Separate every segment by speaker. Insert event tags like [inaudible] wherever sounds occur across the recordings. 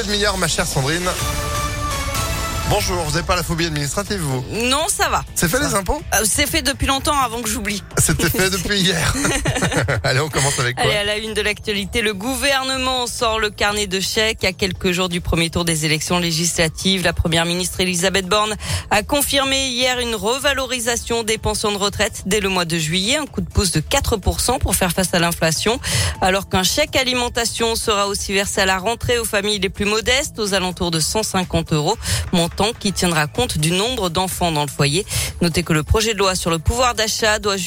Speaker 1: Toute demi-heure, ma chère Sandrine. Bonjour, vous n'avez pas la phobie administrative, vous?
Speaker 2: Non, ça va.
Speaker 1: C'est fait les impôts?
Speaker 2: Euh, C'est fait depuis longtemps avant que j'oublie.
Speaker 1: C'était fait depuis hier. [laughs] Allez, on commence avec quoi
Speaker 2: Allez, à la une de l'actualité, le gouvernement sort le carnet de chèques à quelques jours du premier tour des élections législatives. La première ministre Elisabeth Borne a confirmé hier une revalorisation des pensions de retraite dès le mois de juillet, un coup de pouce de 4% pour faire face à l'inflation, alors qu'un chèque alimentation sera aussi versé à la rentrée aux familles les plus modestes, aux alentours de 150 euros, montant qui tiendra compte du nombre d'enfants dans le foyer. Notez que le projet de loi sur le pouvoir d'achat doit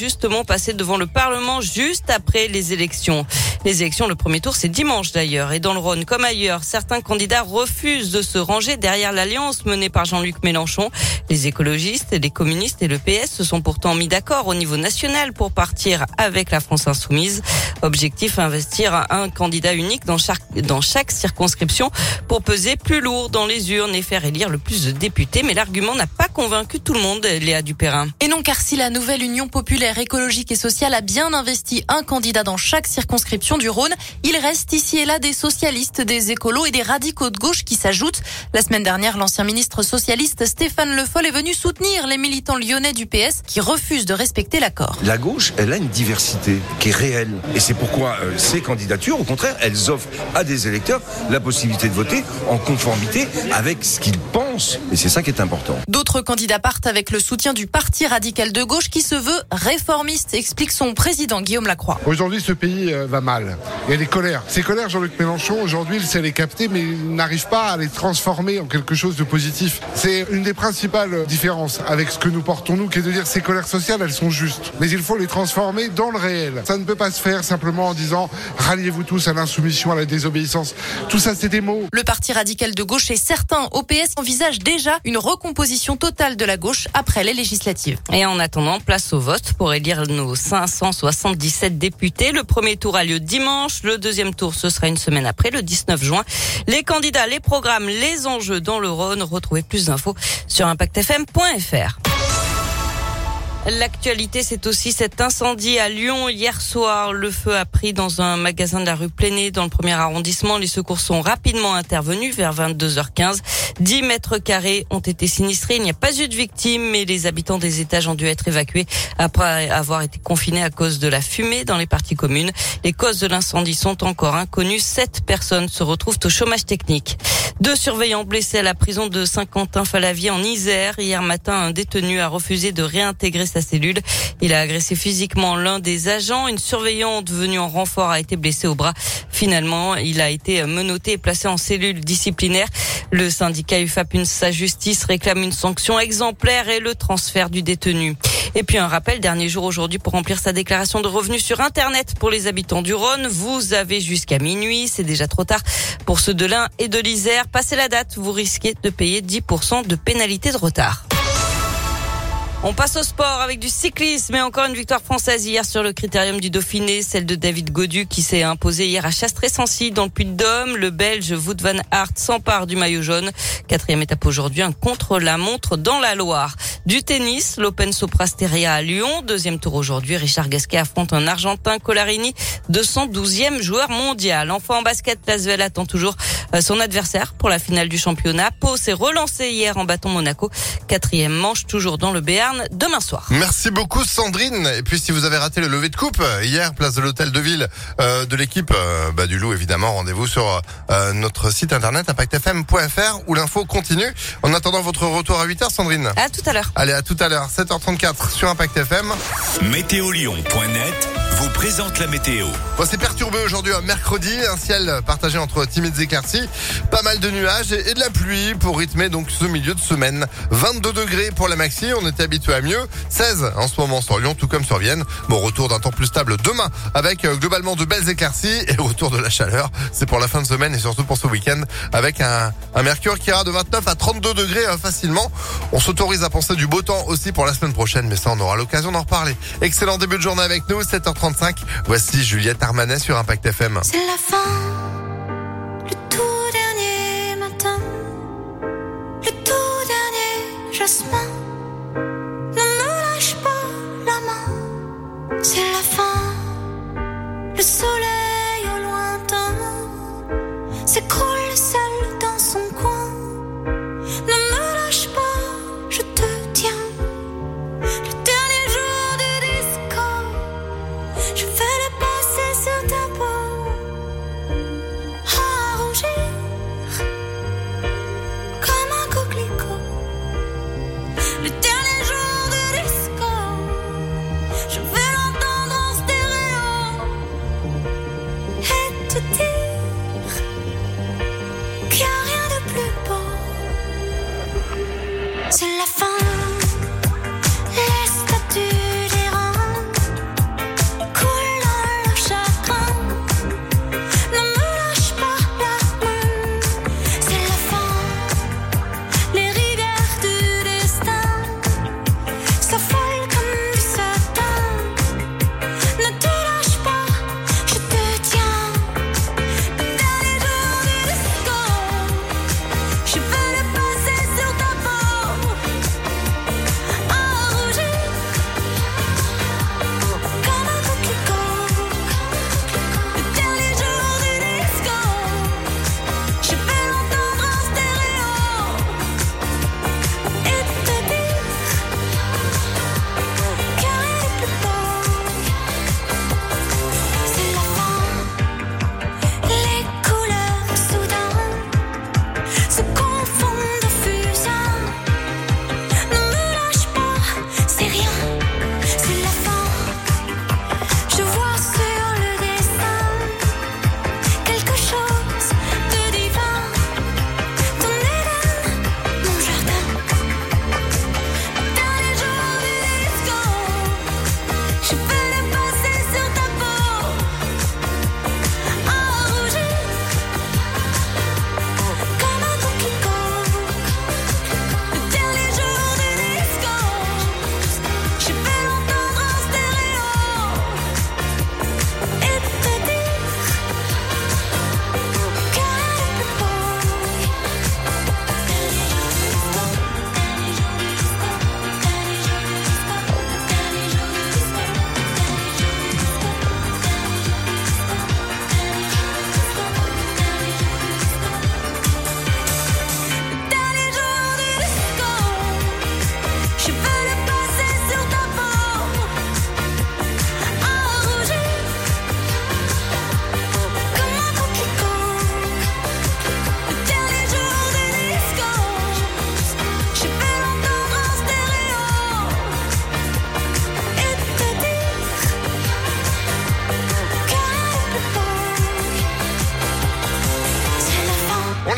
Speaker 2: passer devant le Parlement juste après les élections. Les élections, le premier tour, c'est dimanche d'ailleurs. Et dans le Rhône, comme ailleurs, certains candidats refusent de se ranger derrière l'alliance menée par Jean-Luc Mélenchon. Les écologistes, les communistes et le PS se sont pourtant mis d'accord au niveau national pour partir avec la France insoumise. Objectif, investir un candidat unique dans chaque, dans chaque circonscription pour peser plus lourd dans les urnes et faire élire le plus de députés. Mais l'argument n'a pas convaincu tout le monde, Léa Dupérin.
Speaker 3: Et non, car si la nouvelle Union populaire écologique et sociale a bien investi un candidat dans chaque circonscription du Rhône, il reste ici et là des socialistes, des écolos et des radicaux de gauche qui s'ajoutent. La semaine dernière, l'ancien ministre socialiste Stéphane Le Foll est venu soutenir les militants lyonnais du PS qui refusent de respecter l'accord.
Speaker 4: La gauche, elle a une diversité qui est réelle. Et c'est pourquoi euh, ces candidatures, au contraire, elles offrent à des électeurs la possibilité de voter en conformité avec ce qu'ils pensent. Et c'est ça qui est important.
Speaker 3: D'autres candidats partent avec le soutien du Parti radical de gauche qui se veut réformiste, explique son président Guillaume Lacroix.
Speaker 5: Aujourd'hui, ce pays euh, va mal. Il y a des colères. Ces colères, Jean-Luc Mélenchon, aujourd'hui, il sait les capter, mais il n'arrive pas à les transformer en quelque chose de positif. C'est une des principales différences avec ce que nous portons, nous, qui est de dire ces colères sociales, elles sont justes. Mais il faut les transformer dans le réel. Ça ne peut pas se faire simplement en disant ralliez-vous tous à l'insoumission, à la désobéissance. Tout ça, c'est des mots.
Speaker 3: Le Parti radical de gauche et certains OPS déjà une recomposition totale de la gauche après les législatives.
Speaker 2: Et en attendant, place au vote pour élire nos 577 députés. Le premier tour a lieu dimanche. Le deuxième tour, ce sera une semaine après, le 19 juin. Les candidats, les programmes, les enjeux dans le Rhône. Retrouvez plus d'infos sur impactfm.fr. L'actualité, c'est aussi cet incendie à Lyon hier soir. Le feu a pris dans un magasin de la rue Plénée dans le premier arrondissement. Les secours sont rapidement intervenus vers 22h15. 10 mètres carrés ont été sinistrés. Il n'y a pas eu de victimes, mais les habitants des étages ont dû être évacués après avoir été confinés à cause de la fumée dans les parties communes. Les causes de l'incendie sont encore inconnues. Sept personnes se retrouvent au chômage technique. Deux surveillants blessés à la prison de Saint-Quentin-Falavier en Isère. Hier matin, un détenu a refusé de réintégrer sa cellule. Il a agressé physiquement l'un des agents. Une surveillante venue en renfort a été blessée au bras. Finalement, il a été menotté et placé en cellule disciplinaire. Le syndicat UFAP sa justice réclame une sanction exemplaire et le transfert du détenu. Et puis un rappel, dernier jour aujourd'hui pour remplir sa déclaration de revenus sur Internet pour les habitants du Rhône. Vous avez jusqu'à minuit, c'est déjà trop tard pour ceux de l'Ain et de l'Isère. Passez la date, vous risquez de payer 10% de pénalité de retard. On passe au sport avec du cyclisme et encore une victoire française hier sur le critérium du Dauphiné, celle de David Godu qui s'est imposé hier à Chastré-Sancy dans le Puy-de-Dôme. Le Belge Wout van Aert s'empare du maillot jaune. Quatrième étape aujourd'hui, un contre-la-montre dans la Loire. Du tennis, l'Open Soprasteria à Lyon. Deuxième tour aujourd'hui, Richard Gasquet affronte un Argentin Colarini, 212e joueur mondial. Enfin en basket, Lasvel attend toujours son adversaire pour la finale du championnat. Pau s'est relancé hier en bâton Monaco. Quatrième manche toujours dans le Béarn demain soir.
Speaker 1: Merci beaucoup Sandrine. Et puis si vous avez raté le lever de coupe hier, place de l'hôtel de ville euh, de l'équipe euh, bah, du Loup évidemment, rendez-vous sur euh, notre site internet impactfm.fr où l'info continue. En attendant votre retour à 8h Sandrine.
Speaker 2: À tout à l'heure.
Speaker 1: Allez à tout à l'heure, 7h34 sur Impact FM.
Speaker 6: Météolion.net vous présente la météo.
Speaker 1: Bon, c'est perturbé aujourd'hui, un mercredi, un ciel partagé entre timides éclaircies, pas mal de nuages et, et de la pluie pour rythmer donc ce milieu de semaine. 22 degrés pour la maxi, on était habitué mieux. 16 en ce moment sur Lyon, tout comme sur Vienne. Bon, retour d'un temps plus stable demain avec euh, globalement de belles éclaircies [laughs] et retour de la chaleur. C'est pour la fin de semaine et surtout pour ce week-end avec un, un mercure qui ira de 29 à 32 degrés euh, facilement. On s'autorise à penser du beau temps aussi pour la semaine prochaine, mais ça on aura l'occasion d'en reparler. Excellent début de journée avec nous, 7h35. Voici Juliette Armanet sur Impact FM.
Speaker 7: C'est la fin, le soleil